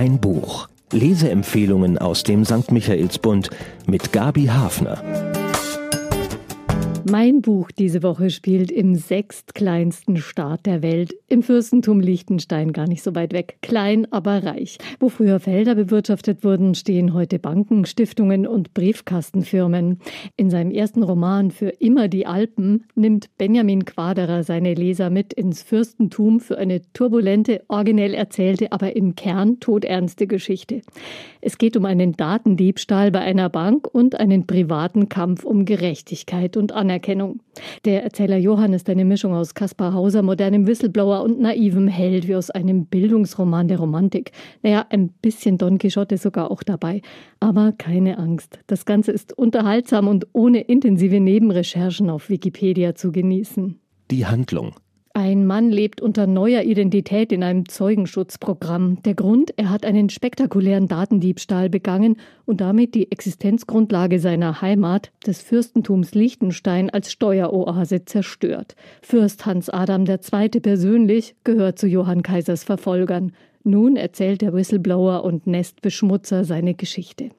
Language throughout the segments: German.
Ein Buch. Leseempfehlungen aus dem St. Michaelsbund mit Gabi Hafner. Mein Buch diese Woche spielt im sechstkleinsten Staat der Welt, im Fürstentum Liechtenstein, gar nicht so weit weg. Klein, aber reich. Wo früher Felder bewirtschaftet wurden, stehen heute Banken, Stiftungen und Briefkastenfirmen. In seinem ersten Roman Für immer die Alpen nimmt Benjamin Quaderer seine Leser mit ins Fürstentum für eine turbulente, originell erzählte, aber im Kern todernste Geschichte. Es geht um einen Datendiebstahl bei einer Bank und einen privaten Kampf um Gerechtigkeit und Anerkennung. Anerkennung. Der Erzähler Johann ist eine Mischung aus Kaspar Hauser, modernem Whistleblower und naivem Held, wie aus einem Bildungsroman der Romantik. Naja, ein bisschen Don Quixote sogar auch dabei. Aber keine Angst. Das Ganze ist unterhaltsam und ohne intensive Nebenrecherchen auf Wikipedia zu genießen. Die Handlung. Ein Mann lebt unter neuer Identität in einem Zeugenschutzprogramm. Der Grund, er hat einen spektakulären Datendiebstahl begangen und damit die Existenzgrundlage seiner Heimat, des Fürstentums Liechtenstein, als Steueroase zerstört. Fürst Hans Adam II. persönlich gehört zu Johann Kaisers Verfolgern. Nun erzählt der Whistleblower und Nestbeschmutzer seine Geschichte.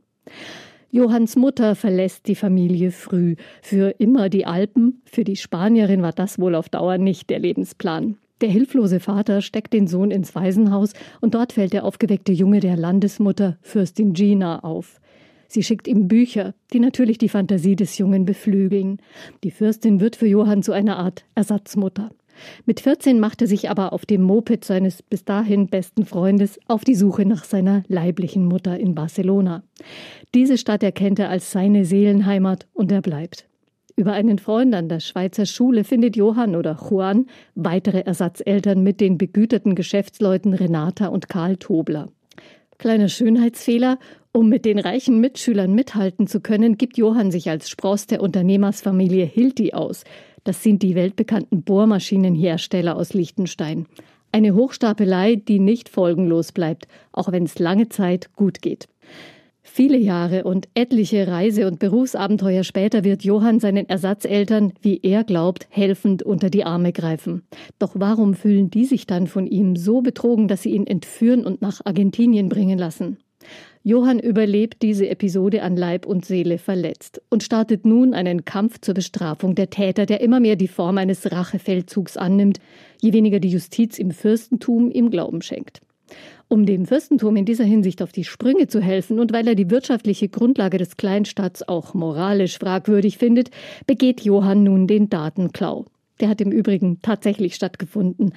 Johanns Mutter verlässt die Familie früh. Für immer die Alpen, für die Spanierin war das wohl auf Dauer nicht der Lebensplan. Der hilflose Vater steckt den Sohn ins Waisenhaus und dort fällt der aufgeweckte Junge der Landesmutter, Fürstin Gina, auf. Sie schickt ihm Bücher, die natürlich die Fantasie des Jungen beflügeln. Die Fürstin wird für Johann zu einer Art Ersatzmutter. Mit 14 macht er sich aber auf dem Moped seines bis dahin besten Freundes auf die Suche nach seiner leiblichen Mutter in Barcelona. Diese Stadt erkennt er als seine Seelenheimat und er bleibt. Über einen Freund an der Schweizer Schule findet Johann oder Juan weitere Ersatzeltern mit den begüterten Geschäftsleuten Renata und Karl Tobler. Kleiner Schönheitsfehler, um mit den reichen Mitschülern mithalten zu können, gibt Johann sich als Spross der Unternehmersfamilie Hilti aus. Das sind die weltbekannten Bohrmaschinenhersteller aus Liechtenstein. Eine Hochstapelei, die nicht folgenlos bleibt, auch wenn es lange Zeit gut geht. Viele Jahre und etliche Reise- und Berufsabenteuer später wird Johann seinen Ersatzeltern, wie er glaubt, helfend unter die Arme greifen. Doch warum fühlen die sich dann von ihm so betrogen, dass sie ihn entführen und nach Argentinien bringen lassen? Johann überlebt diese Episode an Leib und Seele verletzt und startet nun einen Kampf zur Bestrafung der Täter, der immer mehr die Form eines Rachefeldzugs annimmt, je weniger die Justiz im Fürstentum ihm Glauben schenkt. Um dem Fürstentum in dieser Hinsicht auf die Sprünge zu helfen und weil er die wirtschaftliche Grundlage des Kleinstaats auch moralisch fragwürdig findet, begeht Johann nun den Datenklau. Der hat im Übrigen tatsächlich stattgefunden.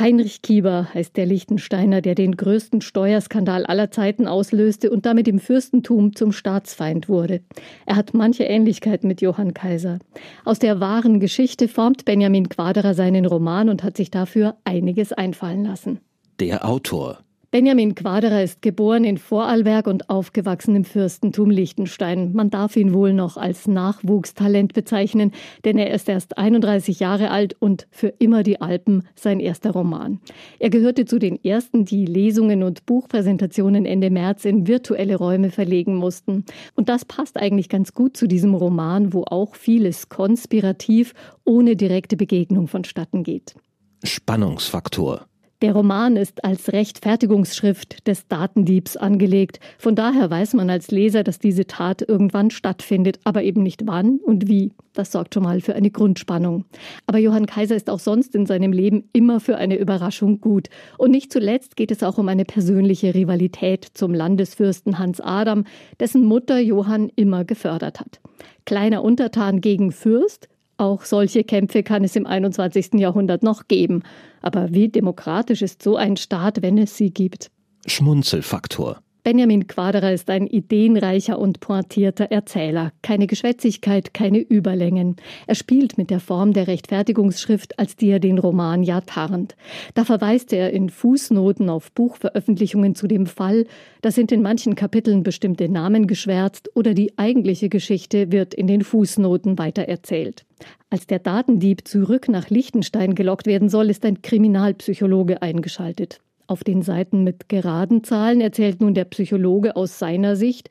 Heinrich Kieber heißt der Liechtensteiner, der den größten Steuerskandal aller Zeiten auslöste und damit im Fürstentum zum Staatsfeind wurde. Er hat manche Ähnlichkeit mit Johann Kaiser. Aus der wahren Geschichte formt Benjamin Quaderer seinen Roman und hat sich dafür einiges einfallen lassen. Der Autor Benjamin Quaderer ist geboren in Vorarlberg und aufgewachsen im Fürstentum Liechtenstein. Man darf ihn wohl noch als Nachwuchstalent bezeichnen, denn er ist erst 31 Jahre alt und für immer die Alpen sein erster Roman. Er gehörte zu den ersten, die Lesungen und Buchpräsentationen Ende März in virtuelle Räume verlegen mussten. Und das passt eigentlich ganz gut zu diesem Roman, wo auch vieles konspirativ ohne direkte Begegnung vonstatten geht. Spannungsfaktor der Roman ist als Rechtfertigungsschrift des Datendiebs angelegt. Von daher weiß man als Leser, dass diese Tat irgendwann stattfindet, aber eben nicht wann und wie. Das sorgt schon mal für eine Grundspannung. Aber Johann Kaiser ist auch sonst in seinem Leben immer für eine Überraschung gut. Und nicht zuletzt geht es auch um eine persönliche Rivalität zum Landesfürsten Hans Adam, dessen Mutter Johann immer gefördert hat. Kleiner Untertan gegen Fürst, auch solche Kämpfe kann es im 21. Jahrhundert noch geben. Aber wie demokratisch ist so ein Staat, wenn es sie gibt? Schmunzelfaktor. Benjamin Quaderer ist ein ideenreicher und pointierter Erzähler. Keine Geschwätzigkeit, keine Überlängen. Er spielt mit der Form der Rechtfertigungsschrift, als die er den Roman ja tarnt. Da verweist er in Fußnoten auf Buchveröffentlichungen zu dem Fall, da sind in manchen Kapiteln bestimmte Namen geschwärzt oder die eigentliche Geschichte wird in den Fußnoten weitererzählt. Als der Datendieb zurück nach Liechtenstein gelockt werden soll, ist ein Kriminalpsychologe eingeschaltet. Auf den Seiten mit geraden Zahlen erzählt nun der Psychologe aus seiner Sicht.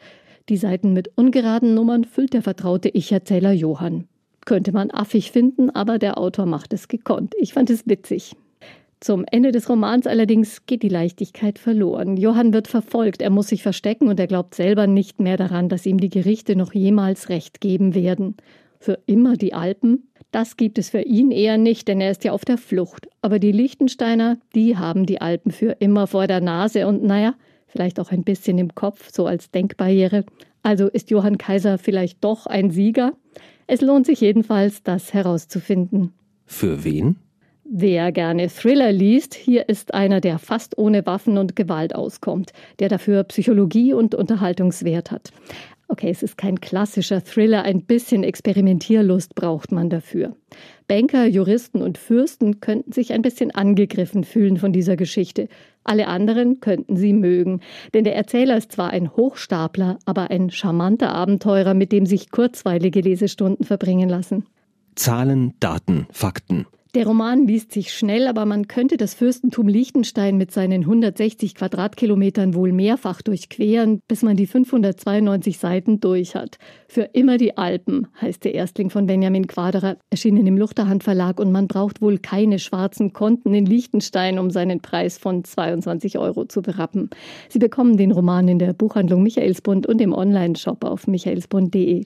Die Seiten mit ungeraden Nummern füllt der vertraute Ich-Erzähler Johann. Könnte man affig finden, aber der Autor macht es gekonnt. Ich fand es witzig. Zum Ende des Romans allerdings geht die Leichtigkeit verloren. Johann wird verfolgt, er muss sich verstecken und er glaubt selber nicht mehr daran, dass ihm die Gerichte noch jemals recht geben werden. Für immer die Alpen? Das gibt es für ihn eher nicht, denn er ist ja auf der Flucht. Aber die Liechtensteiner, die haben die Alpen für immer vor der Nase und naja, vielleicht auch ein bisschen im Kopf, so als Denkbarriere. Also ist Johann Kaiser vielleicht doch ein Sieger? Es lohnt sich jedenfalls, das herauszufinden. Für wen? Wer gerne Thriller liest, hier ist einer, der fast ohne Waffen und Gewalt auskommt, der dafür Psychologie und Unterhaltungswert hat. Okay, es ist kein klassischer Thriller, ein bisschen Experimentierlust braucht man dafür. Banker, Juristen und Fürsten könnten sich ein bisschen angegriffen fühlen von dieser Geschichte. Alle anderen könnten sie mögen. Denn der Erzähler ist zwar ein Hochstapler, aber ein charmanter Abenteurer, mit dem sich kurzweilige Lesestunden verbringen lassen. Zahlen, Daten, Fakten. Der Roman liest sich schnell, aber man könnte das Fürstentum Liechtenstein mit seinen 160 Quadratkilometern wohl mehrfach durchqueren, bis man die 592 Seiten durch hat. Für immer die Alpen heißt der Erstling von Benjamin Quaderer, erschienen im Luchterhand Verlag und man braucht wohl keine schwarzen Konten in Liechtenstein, um seinen Preis von 22 Euro zu berappen. Sie bekommen den Roman in der Buchhandlung Michaelsbund und im Onlineshop auf michaelsbund.de.